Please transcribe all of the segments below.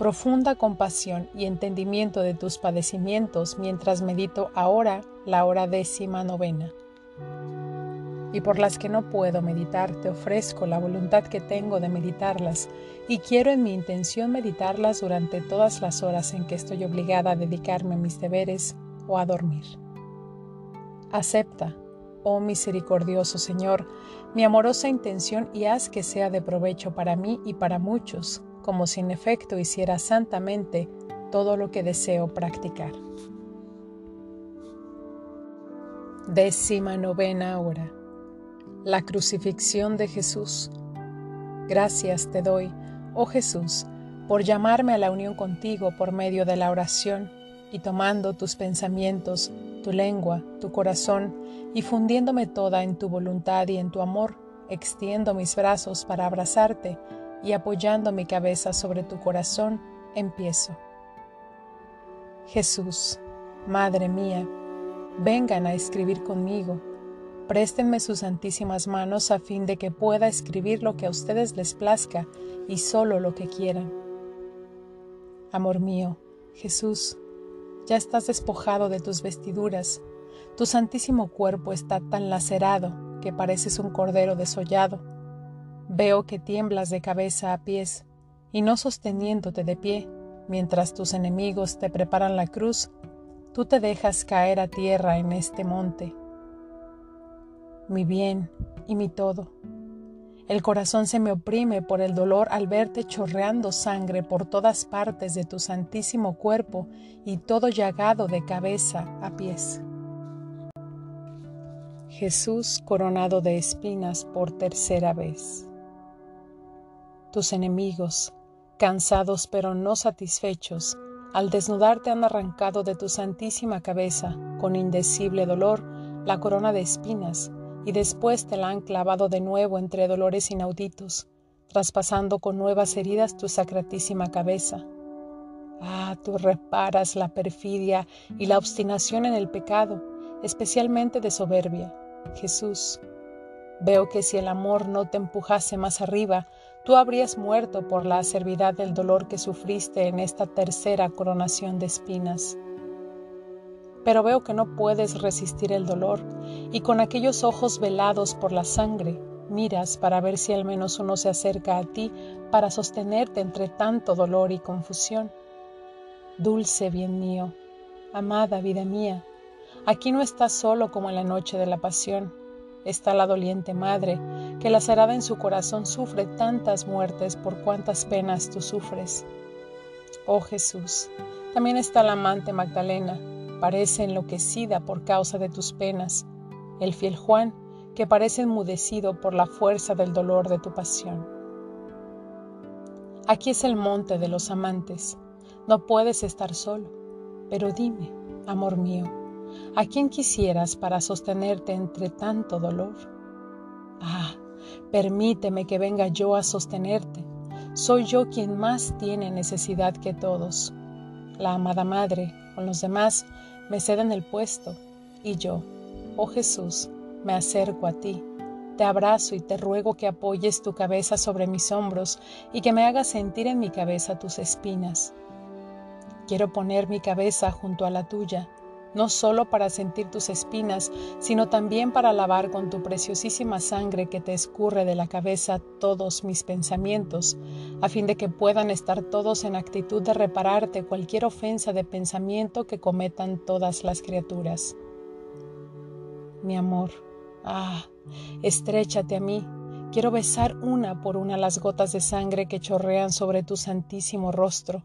profunda compasión y entendimiento de tus padecimientos mientras medito ahora la hora décima novena. Y por las que no puedo meditar, te ofrezco la voluntad que tengo de meditarlas, y quiero en mi intención meditarlas durante todas las horas en que estoy obligada a dedicarme a mis deberes o a dormir. Acepta, oh misericordioso Señor, mi amorosa intención y haz que sea de provecho para mí y para muchos como si en efecto hiciera santamente todo lo que deseo practicar. Décima novena hora. La crucifixión de Jesús. Gracias te doy, oh Jesús, por llamarme a la unión contigo por medio de la oración y tomando tus pensamientos, tu lengua, tu corazón y fundiéndome toda en tu voluntad y en tu amor, extiendo mis brazos para abrazarte y apoyando mi cabeza sobre tu corazón, empiezo. Jesús, Madre mía, vengan a escribir conmigo. Préstenme sus santísimas manos a fin de que pueda escribir lo que a ustedes les plazca y solo lo que quieran. Amor mío, Jesús, ya estás despojado de tus vestiduras, tu santísimo cuerpo está tan lacerado que pareces un cordero desollado Veo que tiemblas de cabeza a pies y no sosteniéndote de pie, mientras tus enemigos te preparan la cruz, tú te dejas caer a tierra en este monte. Mi bien y mi todo. El corazón se me oprime por el dolor al verte chorreando sangre por todas partes de tu santísimo cuerpo y todo llagado de cabeza a pies. Jesús coronado de espinas por tercera vez. Tus enemigos, cansados pero no satisfechos, al desnudarte han arrancado de tu santísima cabeza, con indecible dolor, la corona de espinas, y después te la han clavado de nuevo entre dolores inauditos, traspasando con nuevas heridas tu sacratísima cabeza. Ah, tú reparas la perfidia y la obstinación en el pecado, especialmente de soberbia. Jesús, veo que si el amor no te empujase más arriba, tú habrías muerto por la acervidad del dolor que sufriste en esta tercera coronación de espinas. Pero veo que no puedes resistir el dolor y con aquellos ojos velados por la sangre miras para ver si al menos uno se acerca a ti para sostenerte entre tanto dolor y confusión. Dulce bien mío, amada vida mía, aquí no estás solo como en la noche de la pasión está la doliente madre, que lacerada en su corazón sufre tantas muertes por cuantas penas tú sufres. Oh Jesús, también está la amante Magdalena, parece enloquecida por causa de tus penas, el fiel Juan, que parece enmudecido por la fuerza del dolor de tu pasión. Aquí es el monte de los amantes, no puedes estar solo, pero dime, amor mío, ¿A quién quisieras para sostenerte entre tanto dolor? Ah, permíteme que venga yo a sostenerte. Soy yo quien más tiene necesidad que todos. La amada Madre, con los demás, me ceden el puesto, y yo, oh Jesús, me acerco a ti. Te abrazo y te ruego que apoyes tu cabeza sobre mis hombros y que me hagas sentir en mi cabeza tus espinas. Quiero poner mi cabeza junto a la tuya no solo para sentir tus espinas, sino también para lavar con tu preciosísima sangre que te escurre de la cabeza todos mis pensamientos, a fin de que puedan estar todos en actitud de repararte cualquier ofensa de pensamiento que cometan todas las criaturas. Mi amor, ah, estrechate a mí, quiero besar una por una las gotas de sangre que chorrean sobre tu santísimo rostro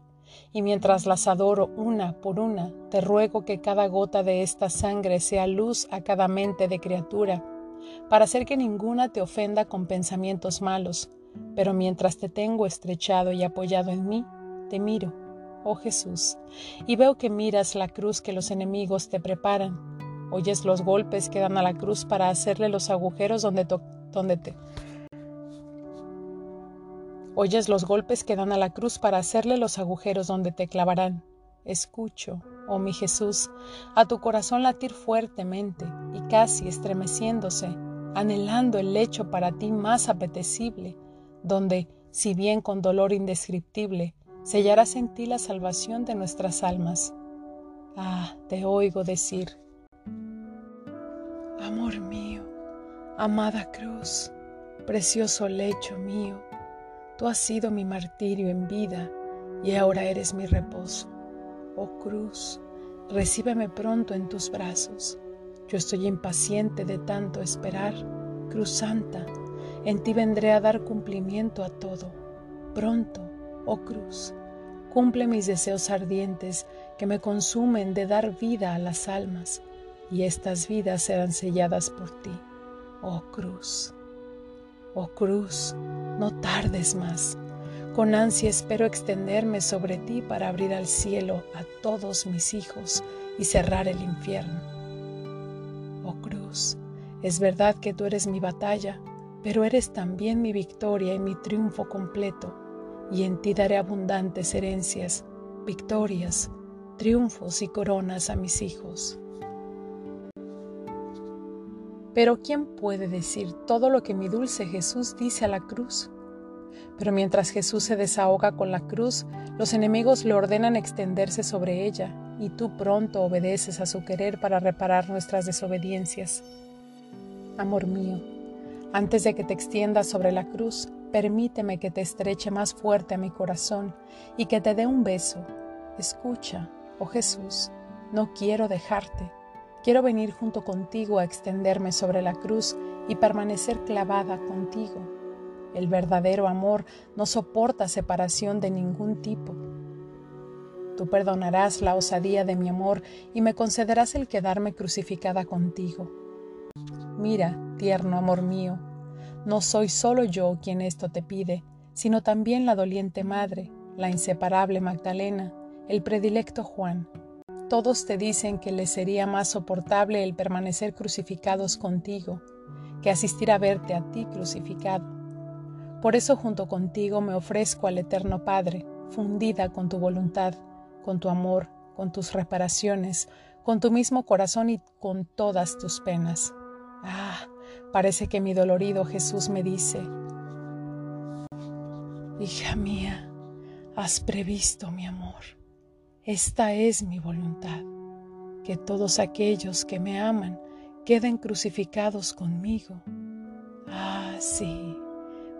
y mientras las adoro una por una, te ruego que cada gota de esta sangre sea luz a cada mente de criatura, para hacer que ninguna te ofenda con pensamientos malos, pero mientras te tengo estrechado y apoyado en mí, te miro, oh Jesús, y veo que miras la cruz que los enemigos te preparan. Oyes los golpes que dan a la cruz para hacerle los agujeros donde, donde te... Oyes los golpes que dan a la cruz para hacerle los agujeros donde te clavarán. Escucho, oh mi Jesús, a tu corazón latir fuertemente y casi estremeciéndose, anhelando el lecho para ti más apetecible, donde, si bien con dolor indescriptible, sellarás en ti la salvación de nuestras almas. Ah, te oigo decir, Amor mío, amada cruz, precioso lecho mío, tú has sido mi martirio en vida y ahora eres mi reposo. Oh cruz, recíbeme pronto en tus brazos. Yo estoy impaciente de tanto esperar. Cruz Santa, en ti vendré a dar cumplimiento a todo. Pronto, oh cruz, cumple mis deseos ardientes que me consumen de dar vida a las almas, y estas vidas serán selladas por ti, oh cruz. Oh cruz, no tardes más. Con ansia espero extenderme sobre ti para abrir al cielo a todos mis hijos y cerrar el infierno. Oh cruz, es verdad que tú eres mi batalla, pero eres también mi victoria y mi triunfo completo y en ti daré abundantes herencias, victorias, triunfos y coronas a mis hijos. Pero ¿quién puede decir todo lo que mi dulce Jesús dice a la cruz? Pero mientras Jesús se desahoga con la cruz, los enemigos le ordenan extenderse sobre ella, y tú pronto obedeces a su querer para reparar nuestras desobediencias. Amor mío, antes de que te extiendas sobre la cruz, Permíteme que te estreche más fuerte a mi corazón y que te dé un beso. Escucha, oh Jesús, no quiero dejarte. Quiero venir junto contigo a extenderme sobre la cruz y permanecer clavada contigo. El verdadero amor no soporta separación de ningún tipo. Tú perdonarás la osadía de mi amor y me concederás el quedarme crucificada contigo. Mira, tierno amor mío, no soy solo yo quien esto te pide, sino también la doliente madre, la inseparable Magdalena, el predilecto Juan. Todos te dicen que les sería más soportable el permanecer crucificados contigo, que asistir a verte a ti crucificado. Por eso junto contigo me ofrezco al Eterno Padre, fundida con tu voluntad, con tu amor, con tus reparaciones, con tu mismo corazón y con todas tus penas. Ah, Parece que mi dolorido Jesús me dice, Hija mía, has previsto mi amor. Esta es mi voluntad, que todos aquellos que me aman queden crucificados conmigo. Ah, sí,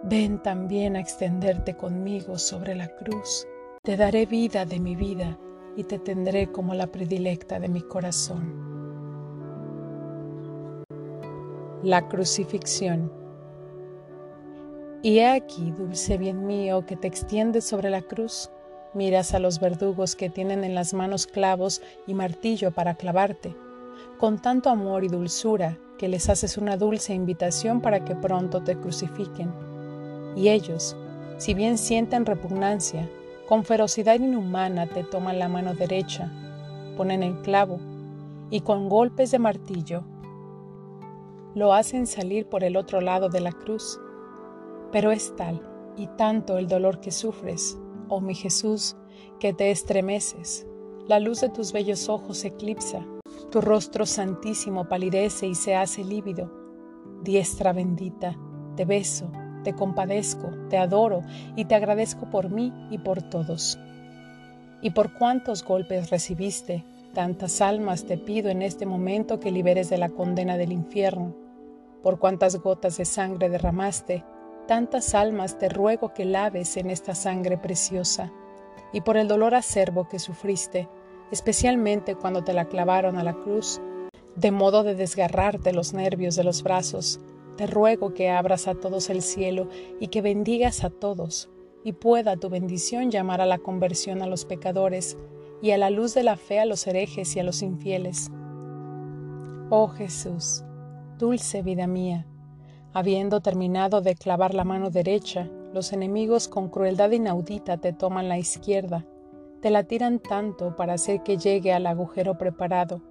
ven también a extenderte conmigo sobre la cruz. Te daré vida de mi vida y te tendré como la predilecta de mi corazón la crucifixión. Y he aquí, dulce bien mío, que te extiendes sobre la cruz, miras a los verdugos que tienen en las manos clavos y martillo para clavarte, con tanto amor y dulzura que les haces una dulce invitación para que pronto te crucifiquen. Y ellos, si bien sienten repugnancia, con ferocidad inhumana te toman la mano derecha, ponen el clavo, y con golpes de martillo lo hacen salir por el otro lado de la cruz. Pero es tal y tanto el dolor que sufres, oh mi Jesús, que te estremeces. La luz de tus bellos ojos eclipsa, tu rostro santísimo palidece y se hace lívido. Diestra bendita, te beso, te compadezco, te adoro y te agradezco por mí y por todos. Y por cuántos golpes recibiste, tantas almas te pido en este momento que liberes de la condena del infierno por cuántas gotas de sangre derramaste, tantas almas te ruego que laves en esta sangre preciosa, y por el dolor acerbo que sufriste, especialmente cuando te la clavaron a la cruz, de modo de desgarrarte los nervios de los brazos, te ruego que abras a todos el cielo y que bendigas a todos, y pueda tu bendición llamar a la conversión a los pecadores y a la luz de la fe a los herejes y a los infieles. Oh Jesús, Dulce vida mía, habiendo terminado de clavar la mano derecha, los enemigos con crueldad inaudita te toman la izquierda, te la tiran tanto para hacer que llegue al agujero preparado,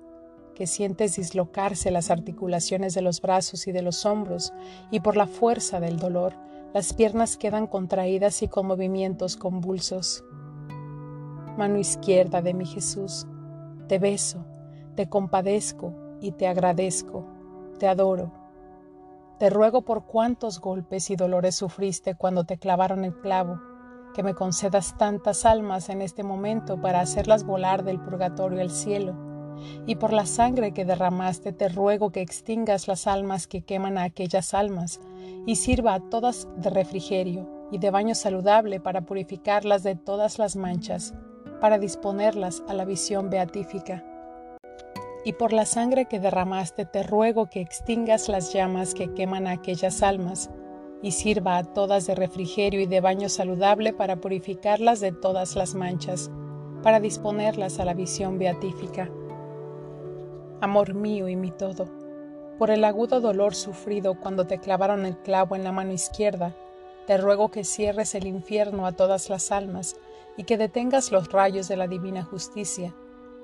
que sientes dislocarse las articulaciones de los brazos y de los hombros, y por la fuerza del dolor, las piernas quedan contraídas y con movimientos convulsos. Mano izquierda de mi Jesús, te beso, te compadezco y te agradezco, te adoro. Te ruego por cuántos golpes y dolores sufriste cuando te clavaron el clavo, que me concedas tantas almas en este momento para hacerlas volar del purgatorio al cielo. Y por la sangre que derramaste te ruego que extingas las almas que queman a aquellas almas, y sirva a todas de refrigerio y de baño saludable para purificarlas de todas las manchas, para disponerlas a la visión beatífica y por la sangre que derramaste te ruego que extingas las llamas que queman a aquellas almas, y sirva a todas de refrigerio y de baño saludable para purificarlas de todas las manchas, para disponerlas a la visión beatífica. Amor mío y mi todo, por el agudo dolor sufrido cuando te clavaron el clavo en la mano izquierda, te ruego que cierres el infierno a todas las almas y que detengas los rayos de la divina justicia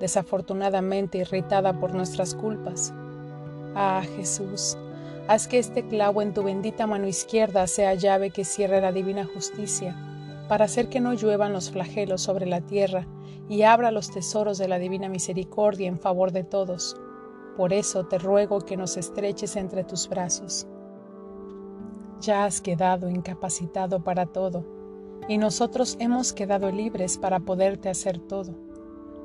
desafortunadamente irritada por nuestras culpas. Ah, Jesús, haz que este clavo en tu bendita mano izquierda sea llave que cierre la divina justicia, para hacer que no lluevan los flagelos sobre la tierra y abra los tesoros de la divina misericordia en favor de todos. Por eso te ruego que nos estreches entre tus brazos. Ya has quedado incapacitado para todo, y nosotros hemos quedado libres para poderte hacer todo.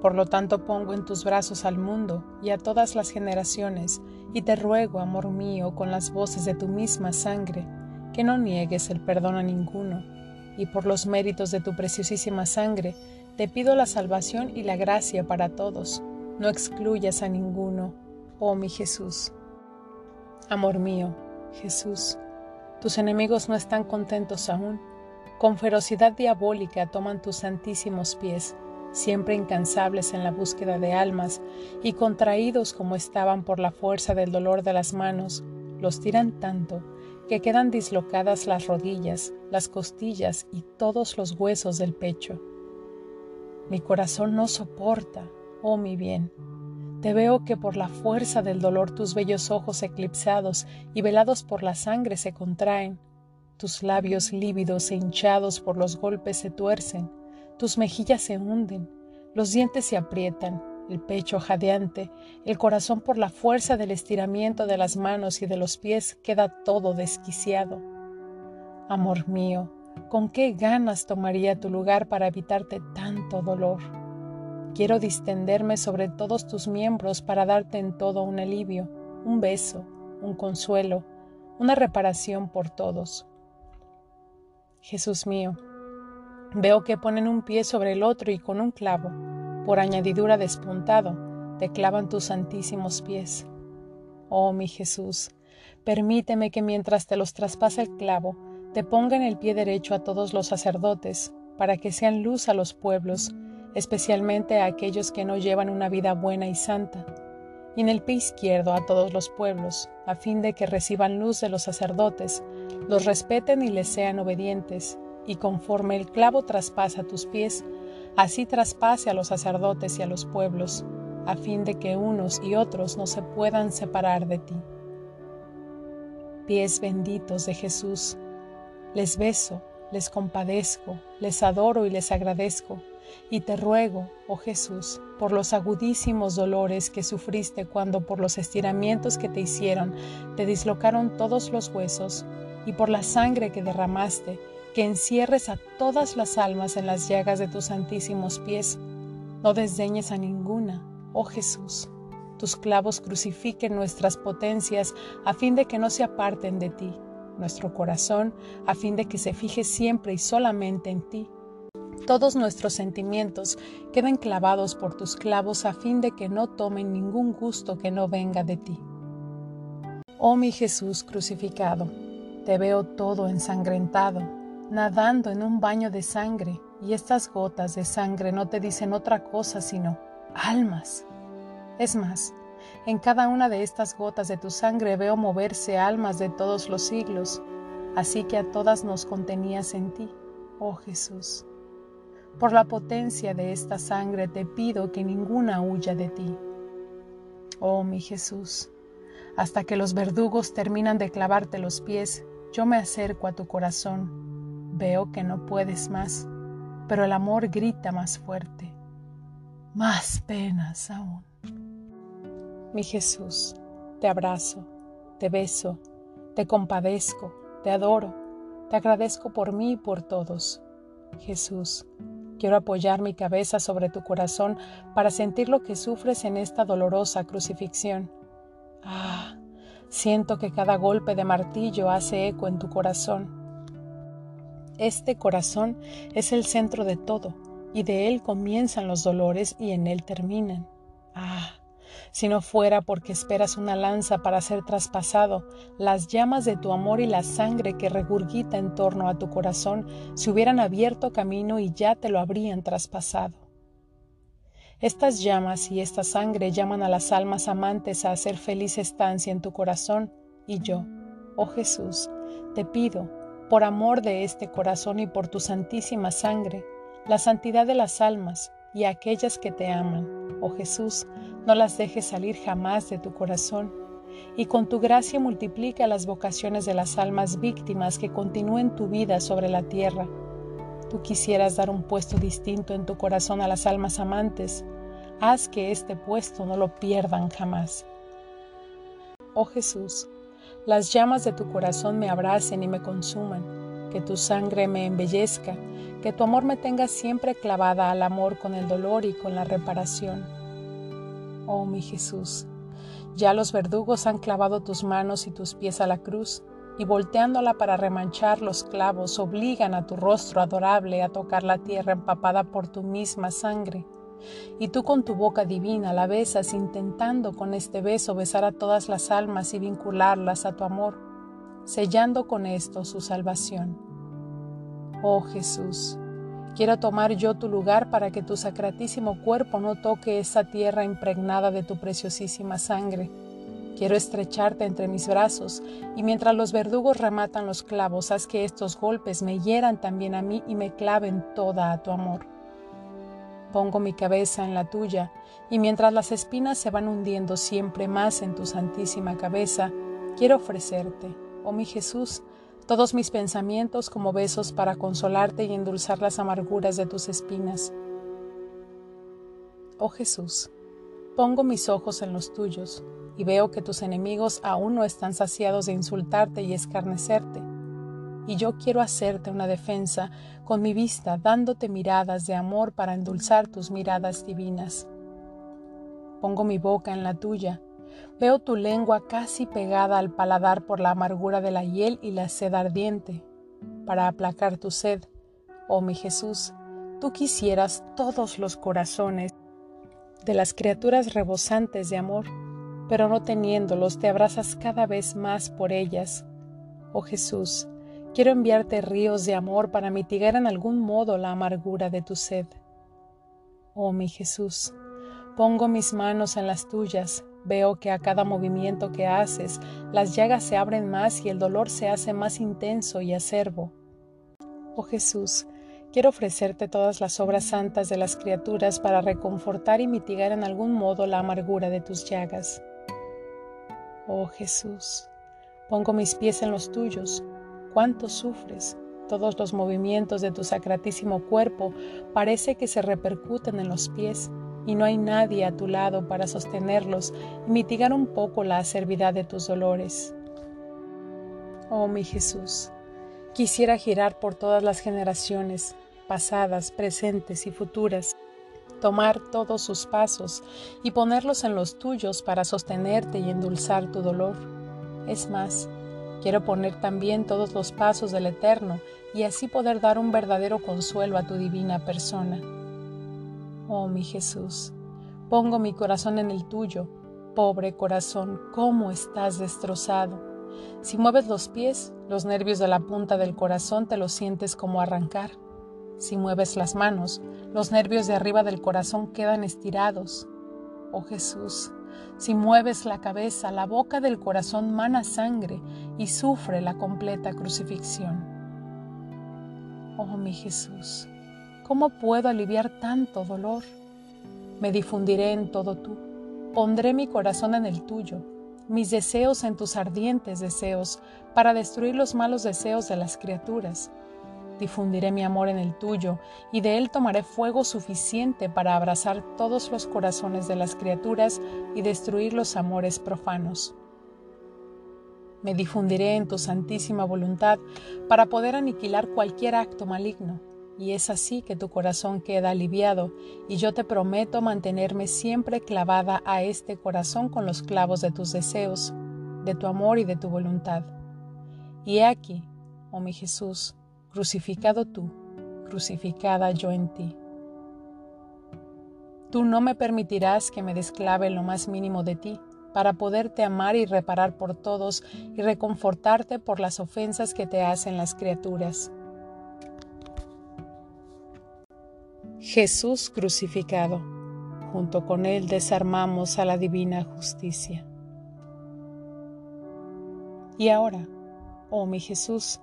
Por lo tanto pongo en tus brazos al mundo y a todas las generaciones, y te ruego, amor mío, con las voces de tu misma sangre, que no niegues el perdón a ninguno, y por los méritos de tu preciosísima sangre, te pido la salvación y la gracia para todos. No excluyas a ninguno, oh mi Jesús. Amor mío, Jesús, tus enemigos no están contentos aún. Con ferocidad diabólica toman tus santísimos pies siempre incansables en la búsqueda de almas y contraídos como estaban por la fuerza del dolor de las manos, los tiran tanto que quedan dislocadas las rodillas, las costillas y todos los huesos del pecho. Mi corazón no soporta, oh mi bien. Te veo que por la fuerza del dolor tus bellos ojos eclipsados y velados por la sangre se contraen, tus labios lívidos e hinchados por los golpes se tuercen, tus mejillas se hunden, los dientes se aprietan, el pecho jadeante, el corazón por la fuerza del estiramiento de las manos y de los pies queda todo desquiciado. Amor mío, ¿con qué ganas tomaría tu lugar para evitarte tanto dolor? Quiero distenderme sobre todos tus miembros para darte en todo un alivio, un beso, un consuelo, una reparación por todos. Jesús mío, Veo que ponen un pie sobre el otro y con un clavo, por añadidura despuntado, te clavan tus santísimos pies. Oh mi Jesús, permíteme que mientras te los traspasa el clavo, te ponga en el pie derecho a todos los sacerdotes, para que sean luz a los pueblos, especialmente a aquellos que no llevan una vida buena y santa, y en el pie izquierdo a todos los pueblos, a fin de que reciban luz de los sacerdotes, los respeten y les sean obedientes, y conforme el clavo traspasa tus pies, así traspase a los sacerdotes y a los pueblos, a fin de que unos y otros no se puedan separar de ti. Pies benditos de Jesús, les beso, les compadezco, les adoro y les agradezco, y te ruego, oh Jesús, por los agudísimos dolores que sufriste cuando por los estiramientos que te hicieron te dislocaron todos los huesos, y por la sangre que derramaste, que encierres a todas las almas en las llagas de tus santísimos pies. No desdeñes a ninguna, oh Jesús. Tus clavos crucifiquen nuestras potencias a fin de que no se aparten de ti, nuestro corazón a fin de que se fije siempre y solamente en ti. Todos nuestros sentimientos queden clavados por tus clavos a fin de que no tomen ningún gusto que no venga de ti. Oh mi Jesús crucificado, te veo todo ensangrentado, nadando en un baño de sangre, y estas gotas de sangre no te dicen otra cosa sino almas. Es más, en cada una de estas gotas de tu sangre veo moverse almas de todos los siglos, así que a todas nos contenías en ti, oh Jesús. Por la potencia de esta sangre te pido que ninguna huya de ti. Oh mi Jesús, hasta que los verdugos terminan de clavarte los pies, yo me acerco a tu corazón. Veo que no puedes más, pero el amor grita más fuerte. Más penas aún. Mi Jesús, te abrazo, te beso, te compadezco, te adoro, te agradezco por mí y por todos. Jesús, quiero apoyar mi cabeza sobre tu corazón para sentir lo que sufres en esta dolorosa crucifixión. Ah, siento que cada golpe de martillo hace eco en tu corazón. Este corazón es el centro de todo, y de él comienzan los dolores y en él terminan. Ah, si no fuera porque esperas una lanza para ser traspasado, las llamas de tu amor y la sangre que regurgita en torno a tu corazón se hubieran abierto camino y ya te lo habrían traspasado. Estas llamas y esta sangre llaman a las almas amantes a hacer feliz estancia en tu corazón y yo, oh Jesús, te pido, por amor de este corazón y por tu santísima sangre, la santidad de las almas y aquellas que te aman, oh Jesús, no las dejes salir jamás de tu corazón, y con tu gracia multiplica las vocaciones de las almas víctimas que continúen tu vida sobre la tierra. Tú quisieras dar un puesto distinto en tu corazón a las almas amantes, haz que este puesto no lo pierdan jamás. Oh Jesús, las llamas de tu corazón me abracen y me consuman, que tu sangre me embellezca, que tu amor me tenga siempre clavada al amor con el dolor y con la reparación oh mi Jesús. Ya los verdugos han clavado tus manos y tus pies a la cruz, y volteándola para remanchar los clavos obligan a tu rostro adorable a tocar la tierra empapada por tu misma sangre. Y tú con tu boca divina la besas intentando con este beso besar a todas las almas y vincularlas a tu amor, sellando con esto su salvación. Oh Jesús, Quiero tomar yo tu lugar para que tu sacratísimo cuerpo no toque esa tierra impregnada de tu preciosísima sangre. Quiero estrecharte entre mis brazos y mientras los verdugos rematan los clavos, haz que estos golpes me hieran también a mí y me claven toda a tu amor. Pongo mi cabeza en la tuya y mientras las espinas se van hundiendo siempre más en tu santísima cabeza, quiero ofrecerte, oh mi Jesús, todos mis pensamientos como besos para consolarte y endulzar las amarguras de tus espinas. Oh Jesús, pongo mis ojos en los tuyos y veo que tus enemigos aún no están saciados de insultarte y escarnecerte. Y yo quiero hacerte una defensa con mi vista, dándote miradas de amor para endulzar tus miradas divinas. Pongo mi boca en la tuya Veo tu lengua casi pegada al paladar por la amargura de la hiel y la sed ardiente. Para aplacar tu sed, oh mi Jesús, tú quisieras todos los corazones de las criaturas rebosantes de amor, pero no teniéndolos te abrazas cada vez más por ellas. Oh Jesús, quiero enviarte ríos de amor para mitigar en algún modo la amargura de tu sed. Oh mi Jesús, pongo mis manos en las tuyas, Veo que a cada movimiento que haces, las llagas se abren más y el dolor se hace más intenso y acervo. Oh Jesús, quiero ofrecerte todas las obras santas de las criaturas para reconfortar y mitigar en algún modo la amargura de tus llagas. Oh Jesús, pongo mis pies en los tuyos. ¿Cuánto sufres? Todos los movimientos de tu sacratísimo cuerpo parece que se repercuten en los pies y no hay nadie a tu lado para sostenerlos y mitigar un poco la acervidad de tus dolores. Oh mi Jesús, quisiera girar por todas las generaciones, pasadas, presentes y futuras, tomar todos sus pasos y ponerlos en los tuyos para sostenerte y endulzar tu dolor. Es más, quiero poner también todos los pasos del Eterno y así poder dar un verdadero consuelo a tu divina persona. Oh mi Jesús, pongo mi corazón en el tuyo. Pobre corazón, cómo estás destrozado. Si mueves los pies, los nervios de la punta del corazón te los sientes como arrancar. Si mueves las manos, los nervios de arriba del corazón quedan estirados. Oh Jesús, si mueves la cabeza, la boca del corazón mana sangre y sufre la completa crucifixión. Oh mi Jesús, ¿Cómo puedo aliviar tanto dolor? Me difundiré en todo tú, pondré mi corazón en el tuyo, mis deseos en tus ardientes deseos, para destruir los malos deseos de las criaturas. Difundiré mi amor en el tuyo, y de él tomaré fuego suficiente para abrazar todos los corazones de las criaturas y destruir los amores profanos. Me difundiré en tu santísima voluntad para poder aniquilar cualquier acto maligno, y es así que tu corazón queda aliviado, y yo te prometo mantenerme siempre clavada a este corazón con los clavos de tus deseos, de tu amor y de tu voluntad. Y he aquí, oh mi Jesús, crucificado tú, crucificada yo en ti. Tú no me permitirás que me desclave lo más mínimo de ti, para poderte amar y reparar por todos y reconfortarte por las ofensas que te hacen las criaturas. Jesús crucificado. Junto con Él desarmamos a la divina justicia. Y ahora, oh mi Jesús,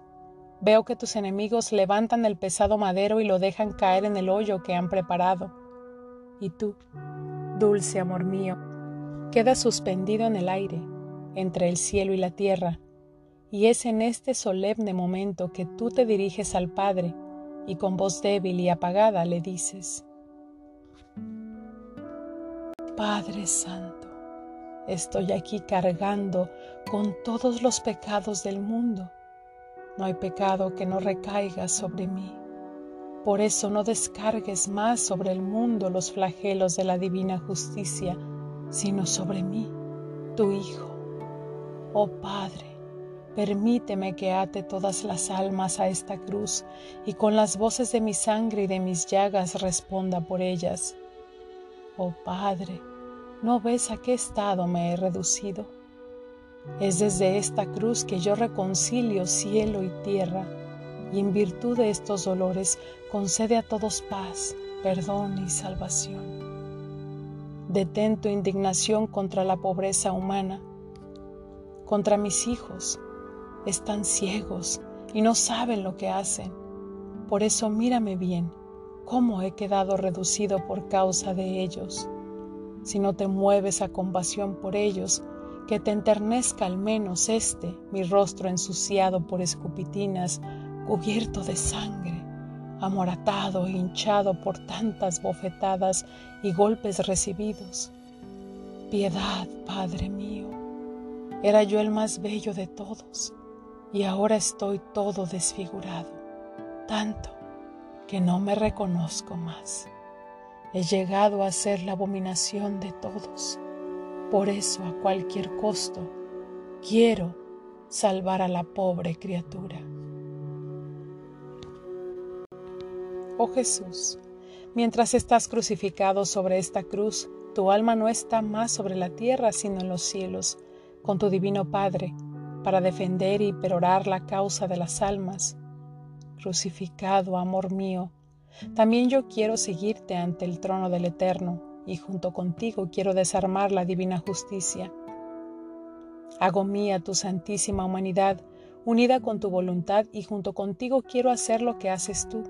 veo que tus enemigos levantan el pesado madero y lo dejan caer en el hoyo que han preparado. Y tú, dulce amor mío, quedas suspendido en el aire, entre el cielo y la tierra, y es en este solemne momento que tú te diriges al Padre y con voz débil y apagada le dices, Padre Santo, estoy aquí cargando con todos los pecados del mundo. No hay pecado que no recaiga sobre mí. Por eso no descargues más sobre el mundo los flagelos de la divina justicia, sino sobre mí, tu Hijo. Oh Padre, Permíteme que ate todas las almas a esta cruz y con las voces de mi sangre y de mis llagas responda por ellas. Oh Padre, ¿no ves a qué estado me he reducido? Es desde esta cruz que yo reconcilio cielo y tierra, y en virtud de estos dolores concede a todos paz, perdón y salvación. Detén tu indignación contra la pobreza humana, contra mis hijos, están ciegos y no saben lo que hacen. Por eso mírame bien, cómo he quedado reducido por causa de ellos. Si no te mueves a compasión por ellos, que te enternezca al menos este, mi rostro ensuciado por escupitinas, cubierto de sangre, amoratado e hinchado por tantas bofetadas y golpes recibidos. Piedad, Padre mío, era yo el más bello de todos y ahora estoy todo desfigurado, tanto que no me reconozco más. He llegado a ser la abominación de todos. Por eso a cualquier costo quiero salvar a la pobre criatura. Oh Jesús, mientras estás crucificado sobre esta cruz, tu alma no está más sobre la tierra sino en los cielos, con tu divino Padre para defender y perorar la causa de las almas. Crucificado, amor mío, también yo quiero seguirte ante el trono del Eterno, y junto contigo quiero desarmar la divina justicia. Hago mía tu santísima humanidad, unida con tu voluntad, y junto contigo quiero hacer lo que haces tú.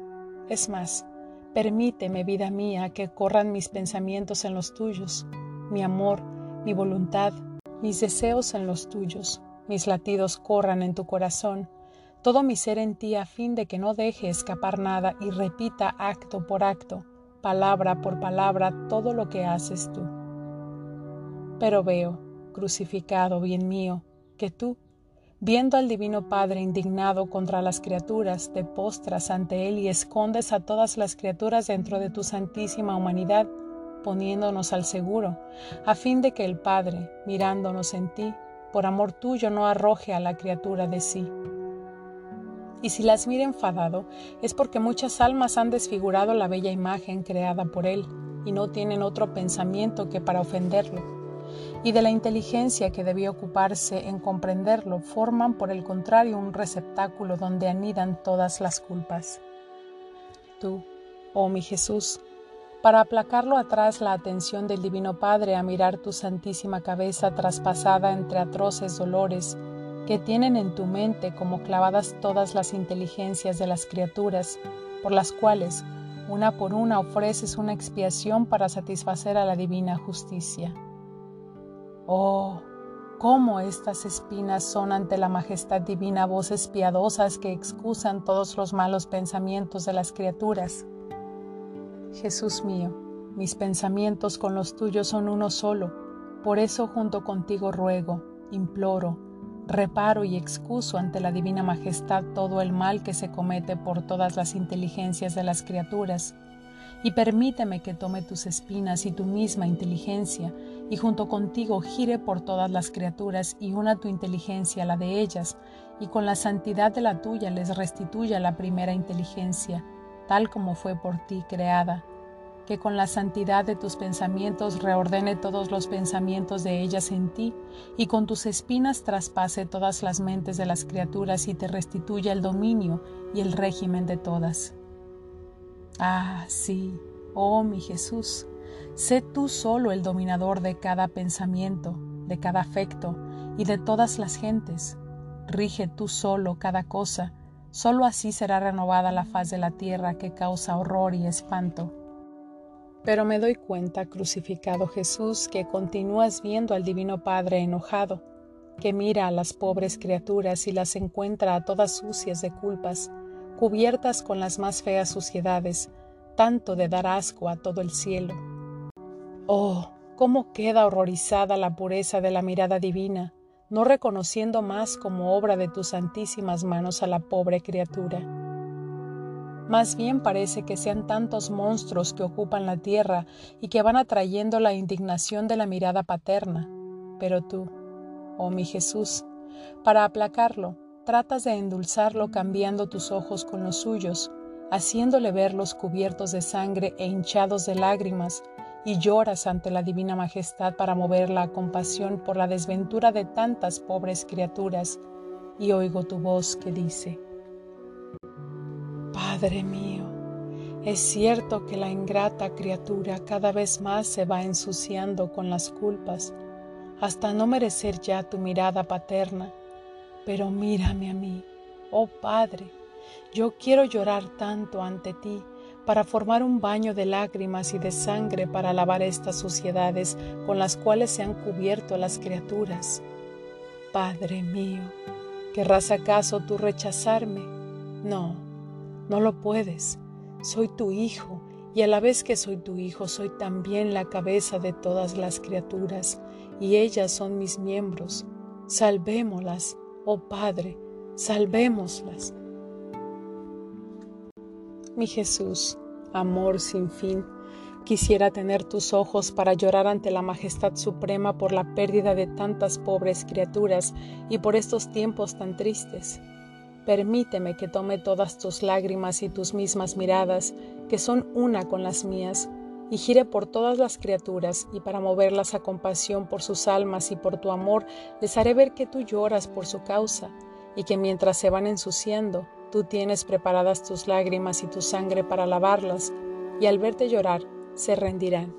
Es más, permíteme, vida mía, que corran mis pensamientos en los tuyos, mi amor, mi voluntad, mis deseos en los tuyos mis latidos corran en tu corazón, todo mi ser en ti a fin de que no deje escapar nada y repita acto por acto, palabra por palabra, todo lo que haces tú. Pero veo, crucificado, bien mío, que tú, viendo al Divino Padre indignado contra las criaturas, te postras ante Él y escondes a todas las criaturas dentro de tu santísima humanidad, poniéndonos al seguro, a fin de que el Padre, mirándonos en ti, por amor tuyo no arroje a la criatura de sí. Y si las mira enfadado, es porque muchas almas han desfigurado la bella imagen creada por él y no tienen otro pensamiento que para ofenderlo. Y de la inteligencia que debió ocuparse en comprenderlo, forman por el contrario un receptáculo donde anidan todas las culpas. Tú, oh mi Jesús, para aplacarlo atrás la atención del Divino Padre a mirar tu santísima cabeza traspasada entre atroces dolores que tienen en tu mente como clavadas todas las inteligencias de las criaturas, por las cuales, una por una ofreces una expiación para satisfacer a la divina justicia. Oh, cómo estas espinas son ante la majestad divina voces piadosas que excusan todos los malos pensamientos de las criaturas. Jesús mío, mis pensamientos con los tuyos son uno solo, por eso junto contigo ruego, imploro, reparo y excuso ante la divina majestad todo el mal que se comete por todas las inteligencias de las criaturas, y permíteme que tome tus espinas y tu misma inteligencia, y junto contigo gire por todas las criaturas y una tu inteligencia a la de ellas, y con la santidad de la tuya les restituya la primera inteligencia, tal como fue por ti creada, que con la santidad de tus pensamientos reordene todos los pensamientos de ellas en ti, y con tus espinas traspase todas las mentes de las criaturas y te restituya el dominio y el régimen de todas. Ah, sí, oh mi Jesús, sé tú solo el dominador de cada pensamiento, de cada afecto y de todas las gentes. Rige tú solo cada cosa, solo así será renovada la faz de la tierra que causa horror y espanto. Pero me doy cuenta, crucificado Jesús, que continúas viendo al Divino Padre enojado, que mira a las pobres criaturas y las encuentra a todas sucias de culpas, cubiertas con las más feas suciedades, tanto de dar asco a todo el cielo. Oh, cómo queda horrorizada la pureza de la mirada divina, no reconociendo más como obra de tus santísimas manos a la pobre criatura. Más bien parece que sean tantos monstruos que ocupan la tierra y que van atrayendo la indignación de la mirada paterna. Pero tú, oh mi Jesús, para aplacarlo, tratas de endulzarlo cambiando tus ojos con los suyos, haciéndole verlos cubiertos de sangre e hinchados de lágrimas, y lloras ante la divina majestad para mover la compasión por la desventura de tantas pobres criaturas, y oigo tu voz que dice, Padre mío, es cierto que la ingrata criatura cada vez más se va ensuciando con las culpas, hasta no merecer ya tu mirada paterna, pero mírame a mí, oh Padre, yo quiero llorar tanto ante ti para formar un baño de lágrimas y de sangre para lavar estas suciedades con las cuales se han cubierto las criaturas. Padre mío, ¿querrás acaso tú rechazarme? No, no lo puedes. Soy tu hijo y a la vez que soy tu hijo, soy también la cabeza de todas las criaturas y ellas son mis miembros. Salvémoslas, oh Padre, salvémoslas. Mi Jesús, amor sin fin, quisiera tener tus ojos para llorar ante la majestad suprema por la pérdida de tantas pobres criaturas y por estos tiempos tan tristes. Permíteme que tome todas tus lágrimas y tus mismas miradas, que son una con las mías, y gire por todas las criaturas, y para moverlas a compasión por sus almas y por tu amor, les haré ver que tú lloras por su causa, y que mientras se van ensuciando, tú tienes preparadas tus lágrimas y tu sangre para lavarlas, y al verte llorar, se rendirán.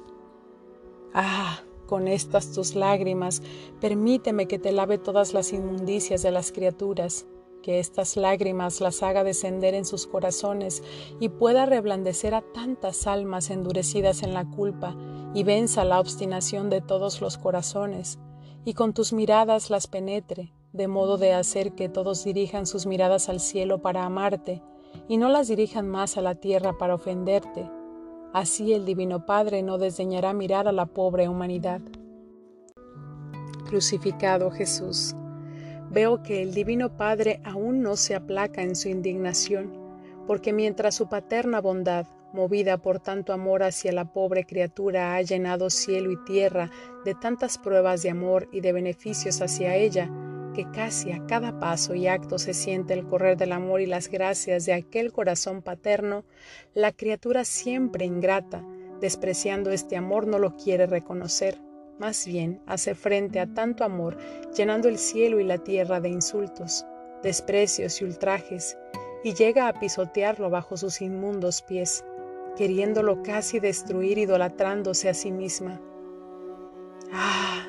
Ah, con estas tus lágrimas, permíteme que te lave todas las inmundicias de las criaturas, que estas lágrimas las haga descender en sus corazones y pueda reblandecer a tantas almas endurecidas en la culpa y venza la obstinación de todos los corazones, y con tus miradas las penetre, de modo de hacer que todos dirijan sus miradas al cielo para amarte, y no las dirijan más a la tierra para ofenderte. Así el Divino Padre no desdeñará mirar a la pobre humanidad. Crucificado Jesús, veo que el Divino Padre aún no se aplaca en su indignación, porque mientras su paterna bondad, movida por tanto amor hacia la pobre criatura, ha llenado cielo y tierra de tantas pruebas de amor y de beneficios hacia ella, que casi a cada paso y acto se siente el correr del amor y las gracias de aquel corazón paterno, la criatura siempre ingrata, despreciando este amor, no lo quiere reconocer más bien hace frente a tanto amor, llenando el cielo y la tierra de insultos, desprecios y ultrajes, y llega a pisotearlo bajo sus inmundos pies, queriéndolo casi destruir idolatrándose a sí misma. Ah,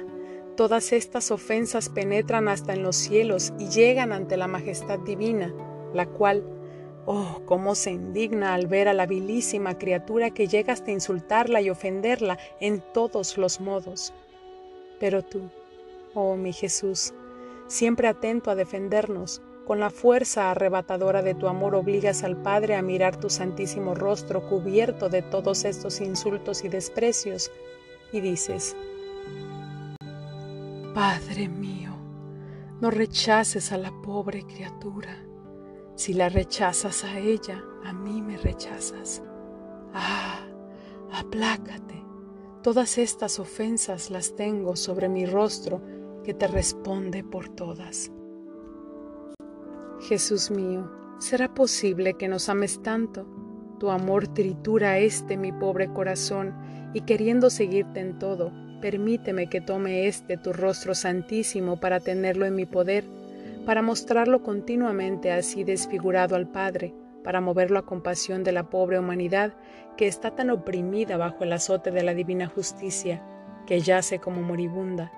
todas estas ofensas penetran hasta en los cielos y llegan ante la majestad divina, la cual, Oh, cómo se indigna al ver a la vilísima criatura que llega hasta insultarla y ofenderla en todos los modos. Pero tú, oh mi Jesús, siempre atento a defendernos, con la fuerza arrebatadora de tu amor obligas al Padre a mirar tu santísimo rostro cubierto de todos estos insultos y desprecios, y dices, Padre mío, no rechaces a la pobre criatura. Si la rechazas a ella, a mí me rechazas. Ah, aplácate. Todas estas ofensas las tengo sobre mi rostro que te responde por todas. Jesús mío, ¿será posible que nos ames tanto? Tu amor tritura este mi pobre corazón y queriendo seguirte en todo, permíteme que tome este tu rostro santísimo para tenerlo en mi poder, para mostrarlo continuamente así desfigurado al Padre, para moverlo a compasión de la pobre humanidad que está tan oprimida bajo el azote de la divina justicia, que yace como moribunda.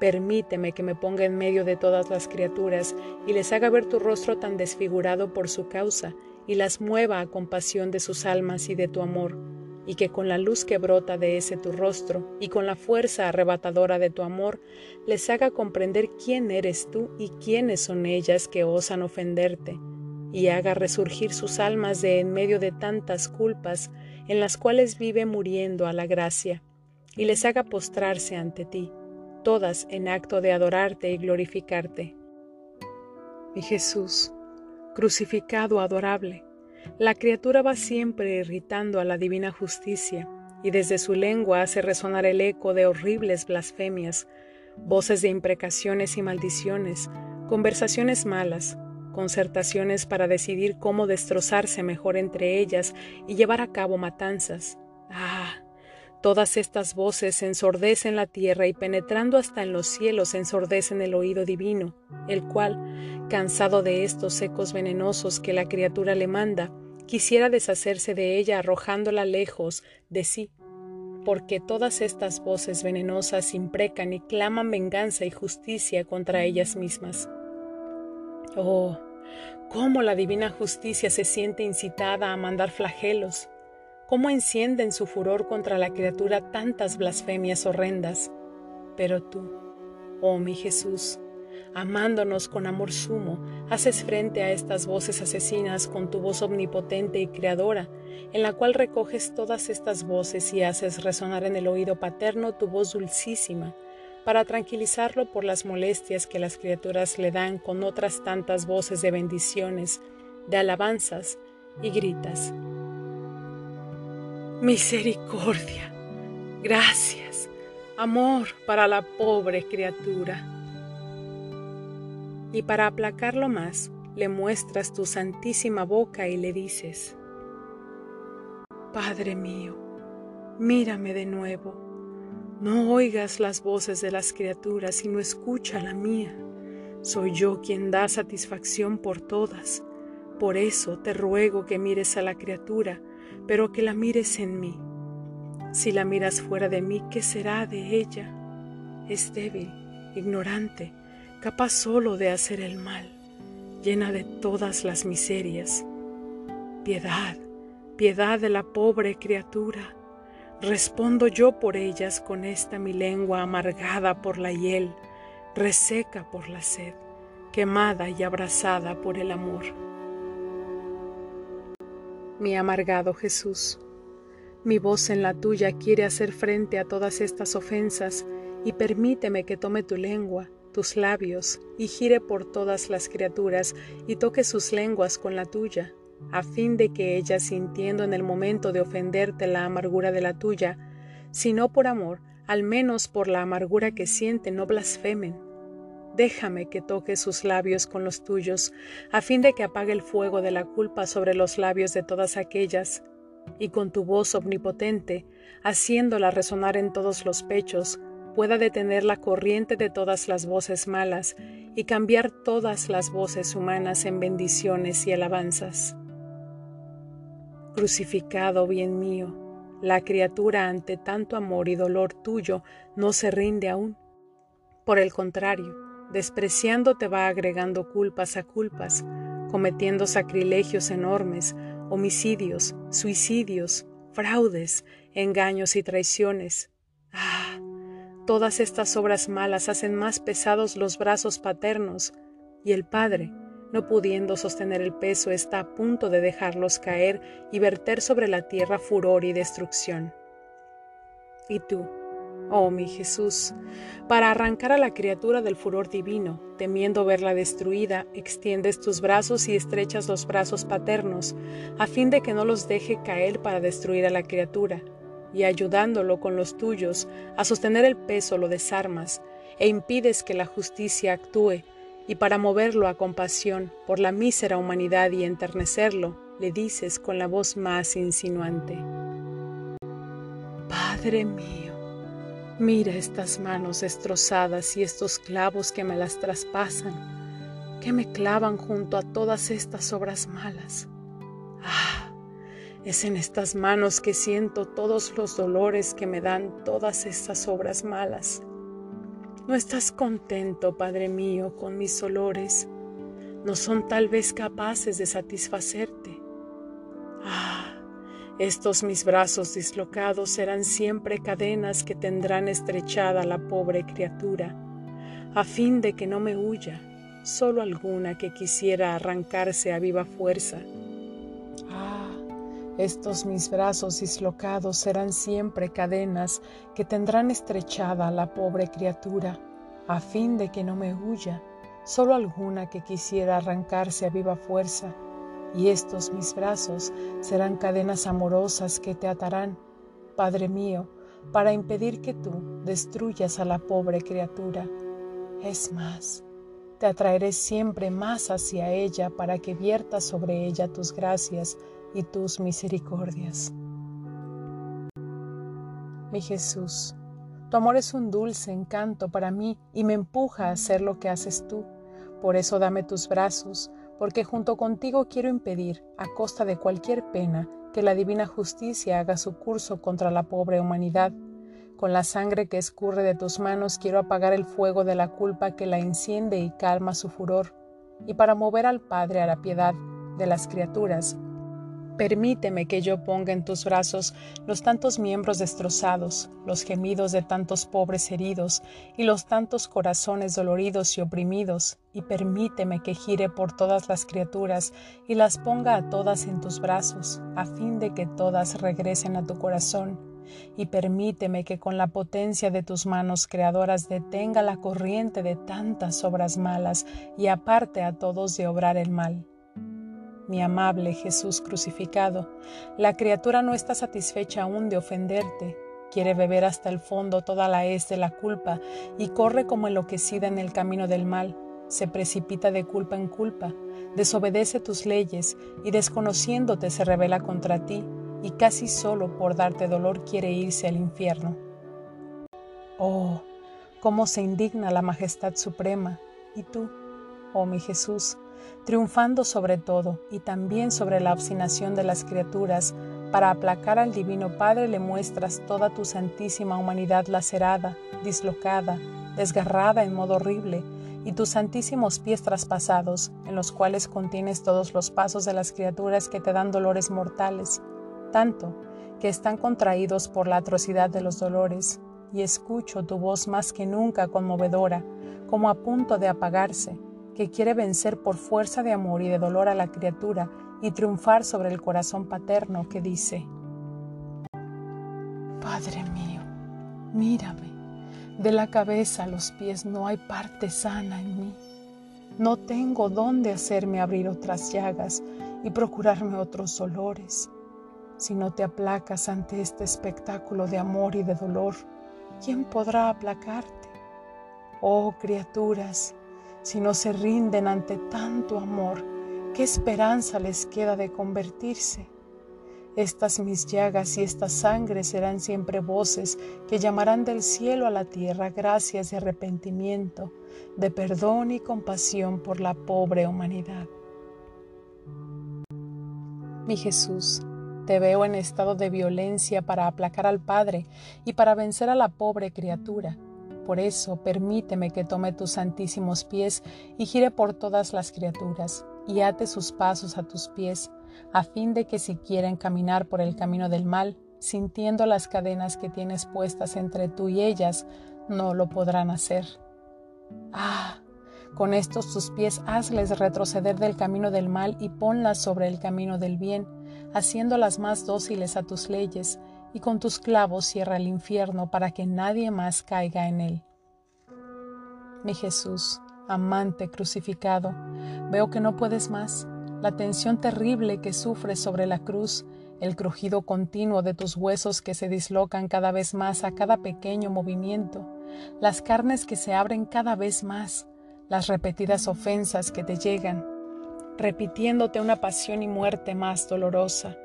Permíteme que me ponga en medio de todas las criaturas y les haga ver tu rostro tan desfigurado por su causa y las mueva a compasión de sus almas y de tu amor, y que con la luz que brota de ese tu rostro y con la fuerza arrebatadora de tu amor les haga comprender quién eres tú y quiénes son ellas que osan ofenderte, y haga resurgir sus almas de en medio de tantas culpas en las cuales vive muriendo a la gracia, y les haga postrarse ante ti todas en acto de adorarte y glorificarte. Mi Jesús, crucificado adorable, la criatura va siempre irritando a la divina justicia, y desde su lengua hace resonar el eco de horribles blasfemias, voces de imprecaciones y maldiciones, conversaciones malas, concertaciones para decidir cómo destrozarse mejor entre ellas y llevar a cabo matanzas. Ah, Todas estas voces ensordecen la tierra y penetrando hasta en los cielos ensordecen el oído divino, el cual, cansado de estos ecos venenosos que la criatura le manda, quisiera deshacerse de ella arrojándola lejos de sí, porque todas estas voces venenosas imprecan y claman venganza y justicia contra ellas mismas. Oh, cómo la divina justicia se siente incitada a mandar flagelos, cómo encienden su furor contra la criatura tantas blasfemias horrendas. Pero tú, oh mi Jesús, amándonos con amor sumo, haces frente a estas voces asesinas con tu voz omnipotente y creadora, en la cual recoges todas estas voces y haces resonar en el oído paterno tu voz dulcísima, para tranquilizarlo por las molestias que las criaturas le dan con otras tantas voces de bendiciones, de alabanzas y gritas. Misericordia, gracias, amor para la pobre criatura. Y para aplacarlo más, le muestras tu santísima boca y le dices, Padre mío, mírame de nuevo. No oigas las voces de las criaturas, sino escucha la mía. Soy yo quien da satisfacción por todas. Por eso te ruego que mires a la criatura pero que la mires en mí. Si la miras fuera de mí, ¿qué será de ella? Es débil, ignorante, capaz solo de hacer el mal, llena de todas las miserias. Piedad, piedad de la pobre criatura. Respondo yo por ellas con esta mi lengua amargada por la hiel, reseca por la sed, quemada y abrazada por el amor mi amargado Jesús. Mi voz en la tuya quiere hacer frente a todas estas ofensas y permíteme que tome tu lengua, tus labios, y gire por todas las criaturas y toque sus lenguas con la tuya, a fin de que ellas sintiendo en el momento de ofenderte la amargura de la tuya, si no por amor, al menos por la amargura que sienten, no blasfemen déjame que toque sus labios con los tuyos, a fin de que apague el fuego de la culpa sobre los labios de todas aquellas, y con tu voz omnipotente, haciéndola resonar en todos los pechos, pueda detener la corriente de todas las voces malas y cambiar todas las voces humanas en bendiciones y alabanzas. Crucificado, bien mío, la criatura ante tanto amor y dolor tuyo no se rinde aún. Por el contrario, despreciando te va agregando culpas a culpas, cometiendo sacrilegios enormes, homicidios, suicidios, fraudes, engaños y traiciones. Ah, todas estas obras malas hacen más pesados los brazos paternos, y el Padre, no pudiendo sostener el peso, está a punto de dejarlos caer y verter sobre la tierra furor y destrucción. Y tú, oh mi Jesús, para arrancar a la criatura del furor divino, temiendo verla destruida, extiendes tus brazos y estrechas los brazos paternos, a fin de que no los deje caer para destruir a la criatura, y ayudándolo con los tuyos a sostener el peso lo desarmas, e impides que la justicia actúe, y para moverlo a compasión por la mísera humanidad y enternecerlo, le dices con la voz más insinuante, Padre mío, mira estas manos destrozadas y estos clavos que me las traspasan, que me clavan junto a todas estas obras malas. Ah, es en estas manos que siento todos los dolores que me dan todas estas obras malas no estás contento, Padre mío, con mis olores. No son tal vez capaces de satisfacerte. Estos mis brazos dislocados serán siempre cadenas que tendrán estrechada la pobre criatura, a fin de que no me huya, solo alguna que quisiera arrancarse a viva fuerza. Ah, estos mis brazos dislocados serán siempre cadenas que tendrán estrechada la pobre criatura, a fin de que no me huya, solo alguna que quisiera arrancarse a viva fuerza. Y estos mis brazos serán cadenas amorosas que te atarán, Padre mío, para impedir que tú destruyas a la pobre criatura. Es más, te atraeré siempre más hacia ella para que viertas sobre ella tus gracias y tus misericordias. Mi Jesús, tu amor es un dulce encanto para mí y me empuja a hacer lo que haces tú. Por eso dame tus brazos, porque junto contigo quiero impedir, a costa de cualquier pena, que la divina justicia haga su curso contra la pobre humanidad. Con la sangre que escurre de tus manos quiero apagar el fuego de la culpa que la enciende y calma su furor, y para mover al Padre a la piedad de las criaturas, Permíteme que yo ponga en tus brazos los tantos miembros destrozados, los gemidos de tantos pobres heridos y los tantos corazones doloridos y oprimidos, y permíteme que gire por todas las criaturas y las ponga a todas en tus brazos, a fin de que todas regresen a tu corazón. Y permíteme que con la potencia de tus manos creadoras detenga la corriente de tantas obras malas y aparte a todos de obrar el mal mi amable Jesús crucificado, la criatura no está satisfecha aún de ofenderte, quiere beber hasta el fondo toda la hez de la culpa y corre como enloquecida en el camino del mal, se precipita de culpa en culpa, desobedece tus leyes y desconociéndote se revela contra ti y casi solo por darte dolor quiere irse al infierno. Oh, cómo se indigna la majestad suprema, y tú, oh mi Jesús, triunfando sobre todo y también sobre la obstinación de las criaturas, para aplacar al Divino Padre le muestras toda tu santísima humanidad lacerada, dislocada, desgarrada en modo horrible, y tus santísimos pies traspasados, en los cuales contienes todos los pasos de las criaturas que te dan dolores mortales, tanto que están contraídos por la atrocidad de los dolores, y escucho tu voz más que nunca conmovedora, como a punto de apagarse, que quiere vencer por fuerza de amor y de dolor a la criatura y triunfar sobre el corazón paterno que dice, Padre mío, mírame, de la cabeza a los pies no hay parte sana en mí. No tengo dónde hacerme abrir otras llagas y procurarme otros dolores. Si no te aplacas ante este espectáculo de amor y de dolor, ¿quién podrá aplacarte? Oh criaturas, si no se rinden ante tanto amor, ¿qué esperanza les queda de convertirse? Estas mis llagas y esta sangre serán siempre voces que llamarán del cielo a la tierra gracias de arrepentimiento, de perdón y compasión por la pobre humanidad. Mi Jesús, te veo en estado de violencia para aplacar al Padre y para vencer a la pobre criatura por eso permíteme que tome tus santísimos pies y gire por todas las criaturas, y ate sus pasos a tus pies, a fin de que si quieren caminar por el camino del mal, sintiendo las cadenas que tienes puestas entre tú y ellas, no lo podrán hacer. Ah, con estos tus pies hazles retroceder del camino del mal y ponlas sobre el camino del bien, haciéndolas más dóciles a tus leyes, y con tus clavos cierra el infierno para que nadie más caiga en él. Mi Jesús, amante crucificado, veo que no puedes más, la tensión terrible que sufres sobre la cruz, el crujido continuo de tus huesos que se dislocan cada vez más a cada pequeño movimiento, las carnes que se abren cada vez más, las repetidas ofensas que te llegan, repitiéndote una pasión y muerte más dolorosa,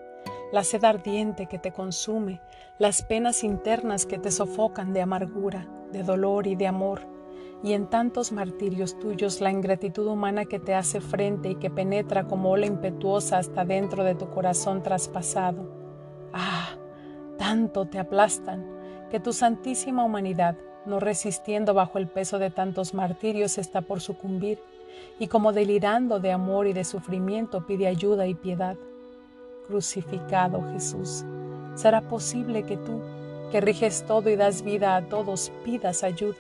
la sed ardiente que te consume, las penas internas que te sofocan de amargura, de dolor y de amor, y en tantos martirios tuyos la ingratitud humana que te hace frente y que penetra como ola impetuosa hasta dentro de tu corazón traspasado. Ah, tanto te aplastan que tu santísima humanidad, no resistiendo bajo el peso de tantos martirios, está por sucumbir, y como delirando de amor y de sufrimiento pide ayuda y piedad crucificado Jesús. ¿Será posible que tú, que riges todo y das vida a todos, pidas ayuda?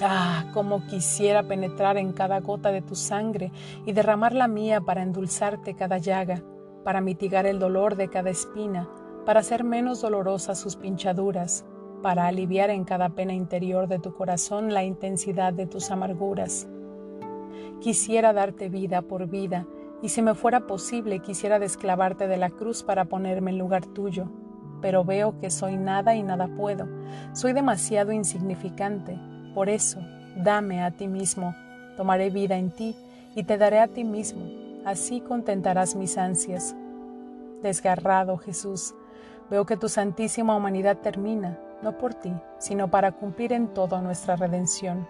Ah, cómo quisiera penetrar en cada gota de tu sangre y derramar la mía para endulzarte cada llaga, para mitigar el dolor de cada espina, para hacer menos dolorosas sus pinchaduras, para aliviar en cada pena interior de tu corazón la intensidad de tus amarguras. Quisiera darte vida por vida y si me fuera posible quisiera desclavarte de la cruz para ponerme en lugar tuyo, pero veo que soy nada y nada puedo, soy demasiado insignificante, por eso, dame a ti mismo, tomaré vida en ti y te daré a ti mismo, así contentarás mis ansias. Desgarrado Jesús, veo que tu santísima humanidad termina, no por ti, sino para cumplir en todo nuestra redención.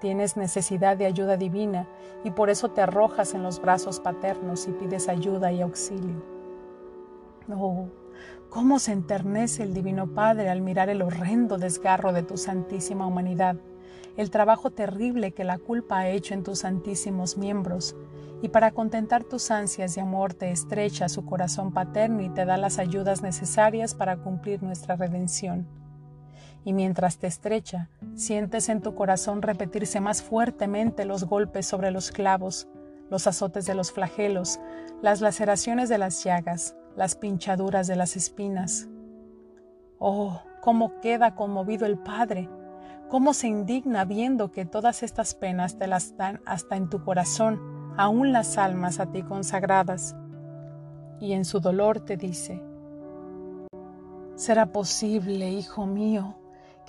Tienes necesidad de ayuda divina y por eso te arrojas en los brazos paternos y pides ayuda y auxilio. Oh, cómo se enternece el Divino Padre al mirar el horrendo desgarro de tu santísima humanidad, el trabajo terrible que la culpa ha hecho en tus santísimos miembros, y para contentar tus ansias de amor te estrecha su corazón paterno y te da las ayudas necesarias para cumplir nuestra redención y mientras te estrecha, sientes en tu corazón repetirse más fuertemente los golpes sobre los clavos, los azotes de los flagelos, las laceraciones de las llagas, las pinchaduras de las espinas. Oh, cómo queda conmovido el Padre, cómo se indigna viendo que todas estas penas te las dan hasta en tu corazón, aún las almas a ti consagradas. Y en su dolor te dice, ¿será posible, hijo mío,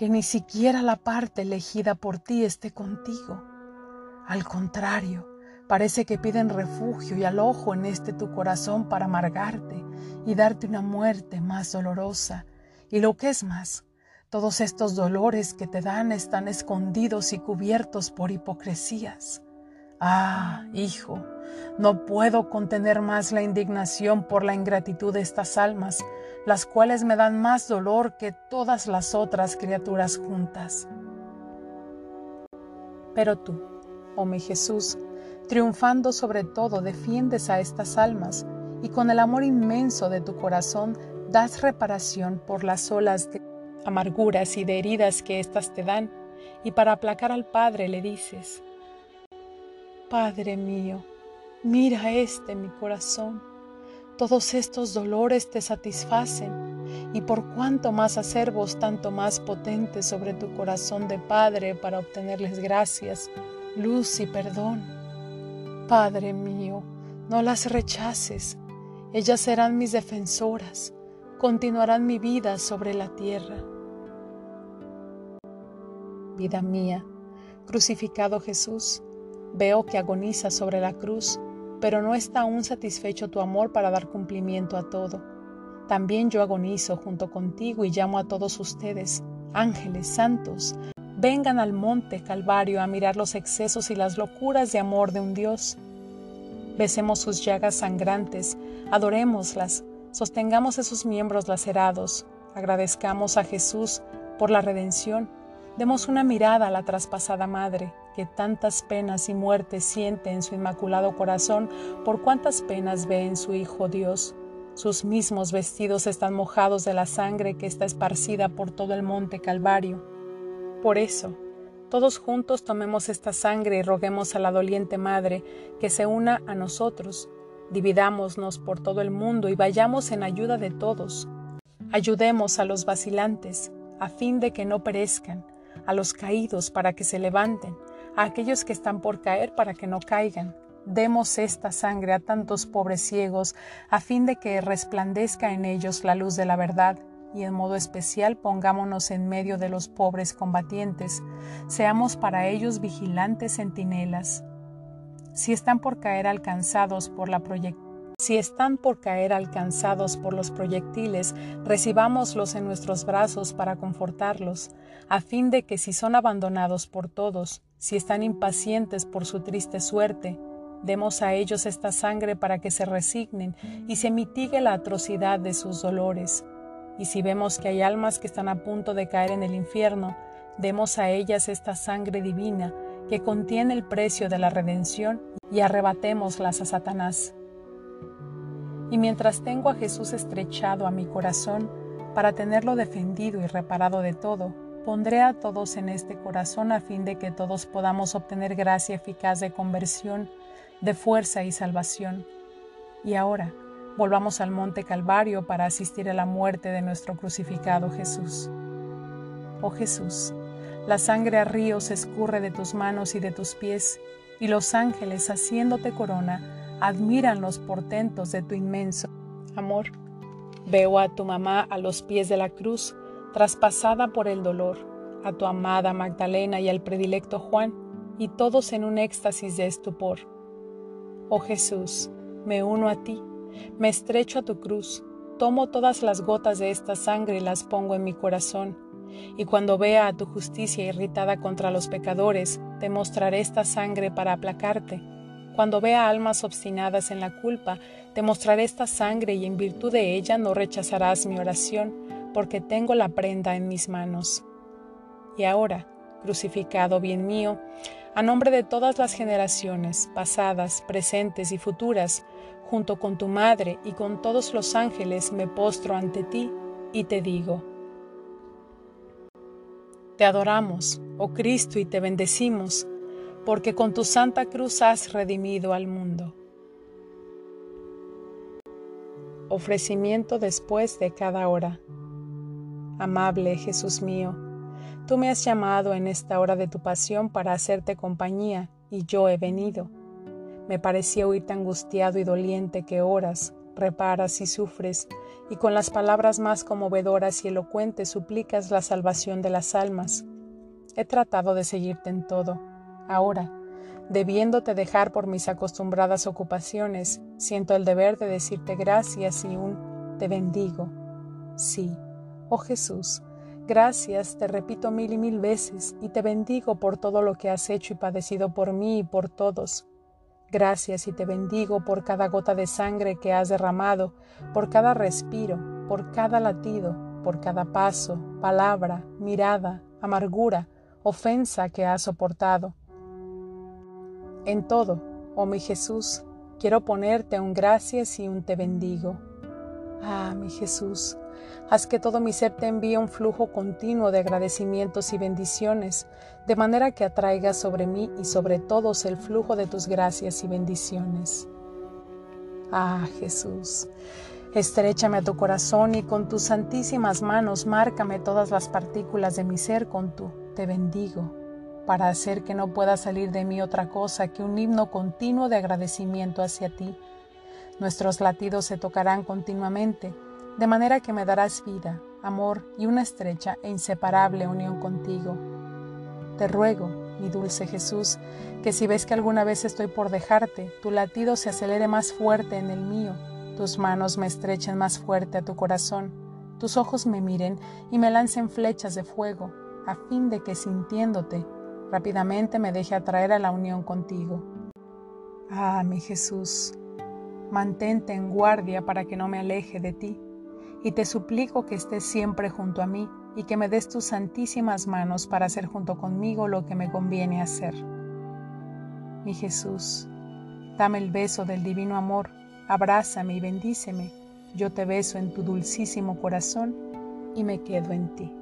que ni siquiera la parte elegida por ti esté contigo. Al contrario, parece que piden refugio y alojo en este tu corazón para amargarte y darte una muerte más dolorosa. Y lo que es más, todos estos dolores que te dan están escondidos y cubiertos por hipocresías. Ah, hijo, no puedo contener más la indignación por la ingratitud de estas almas, las cuales me dan más dolor que todas las otras criaturas juntas. Pero tú, oh mi Jesús, triunfando sobre todo, defiendes a estas almas y con el amor inmenso de tu corazón das reparación por las olas de amarguras y de heridas que éstas te dan, y para aplacar al Padre le dices, Padre mío, mira este mi corazón todos estos dolores te satisfacen y por cuanto más acervos, tanto más potentes sobre tu corazón de Padre para obtenerles gracias, luz y perdón. Padre mío, no las rechaces, ellas serán mis defensoras, continuarán mi vida sobre la tierra. Vida mía, crucificado Jesús, veo que agoniza sobre la cruz pero no está aún satisfecho tu amor para dar cumplimiento a todo. También yo agonizo junto contigo y llamo a todos ustedes, ángeles santos, vengan al monte Calvario a mirar los excesos y las locuras de amor de un Dios. Besemos sus llagas sangrantes, adorémoslas, sostengamos esos miembros lacerados, agradezcamos a Jesús por la redención, demos una mirada a la traspasada madre, que tantas penas y muertes siente en su inmaculado corazón, por cuántas penas ve en su Hijo Dios. Sus mismos vestidos están mojados de la sangre que está esparcida por todo el monte Calvario. Por eso, todos juntos tomemos esta sangre y roguemos a la doliente Madre que se una a nosotros. Dividámonos por todo el mundo y vayamos en ayuda de todos. Ayudemos a los vacilantes, a fin de que no perezcan, a los caídos para que se levanten, a aquellos que están por caer para que no caigan. Demos esta sangre a tantos pobres ciegos, a fin de que resplandezca en ellos la luz de la verdad, y en modo especial pongámonos en medio de los pobres combatientes, seamos para ellos vigilantes centinelas. Si están por caer alcanzados por la si están por caer alcanzados por los proyectiles, recibámoslos en nuestros brazos para confortarlos, a fin de que si son abandonados por todos, si están impacientes por su triste suerte, demos a ellos esta sangre para que se resignen y se mitigue la atrocidad de sus dolores. Y si vemos que hay almas que están a punto de caer en el infierno, demos a ellas esta sangre divina que contiene el precio de la redención y arrebatémoslas a Satanás. Y mientras tengo a Jesús estrechado a mi corazón, para tenerlo defendido y reparado de todo, pondré a todos en este corazón a fin de que todos podamos obtener gracia eficaz de conversión, de fuerza y salvación. Y ahora, volvamos al monte Calvario para asistir a la muerte de nuestro crucificado Jesús. Oh Jesús, la sangre a ríos escurre de tus manos y de tus pies, y los ángeles, haciéndote corona, admiran los portentos de tu inmenso amor. Veo a tu mamá a los pies de la cruz, traspasada por el dolor, a tu amada Magdalena y al predilecto Juan, y todos en un éxtasis de estupor. Oh Jesús, me uno a ti, me estrecho a tu cruz, tomo todas las gotas de esta sangre y las pongo en mi corazón, y cuando vea a tu justicia irritada contra los pecadores, te mostraré esta sangre para aplacarte cuando vea almas obstinadas en la culpa, te mostraré esta sangre y en virtud de ella no rechazarás mi oración, porque tengo la prenda en mis manos. Y ahora, crucificado bien mío, a nombre de todas las generaciones, pasadas, presentes y futuras, junto con tu madre y con todos los ángeles, me postro ante ti y te digo, Te adoramos, oh Cristo, y te bendecimos porque con tu santa cruz has redimido al mundo. Ofrecimiento después de cada hora. Amable Jesús mío, tú me has llamado en esta hora de tu pasión para hacerte compañía, y yo he venido. Me parecía oírte angustiado y doliente que oras, reparas y sufres, y con las palabras más conmovedoras y elocuentes suplicas la salvación de las almas. He tratado de seguirte en todo Ahora, debiéndote dejar por mis acostumbradas ocupaciones, siento el deber de decirte gracias y un te bendigo. Sí, oh Jesús, gracias te repito mil y mil veces y te bendigo por todo lo que has hecho y padecido por mí y por todos. Gracias y te bendigo por cada gota de sangre que has derramado, por cada respiro, por cada latido, por cada paso, palabra, mirada, amargura, ofensa que has soportado en todo, oh mi Jesús, quiero ponerte un gracias y un te bendigo. Ah, mi Jesús, haz que todo mi ser te envíe un flujo continuo de agradecimientos y bendiciones, de manera que atraiga sobre mí y sobre todos el flujo de tus gracias y bendiciones. Ah, Jesús, estrechame a tu corazón y con tus santísimas manos márcame todas las partículas de mi ser con tu te bendigo para hacer que no pueda salir de mí otra cosa que un himno continuo de agradecimiento hacia ti. Nuestros latidos se tocarán continuamente, de manera que me darás vida, amor y una estrecha e inseparable unión contigo. Te ruego, mi dulce Jesús, que si ves que alguna vez estoy por dejarte, tu latido se acelere más fuerte en el mío, tus manos me estrechen más fuerte a tu corazón, tus ojos me miren y me lancen flechas de fuego, a fin de que sintiéndote rápidamente me deje atraer a la unión contigo. Ah, mi Jesús, mantente en guardia para que no me aleje de ti, y te suplico que estés siempre junto a mí y que me des tus santísimas manos para hacer junto conmigo lo que me conviene hacer. Mi Jesús, dame el beso del divino amor, abrázame y bendíceme. Yo te beso en tu dulcísimo corazón y me quedo en ti.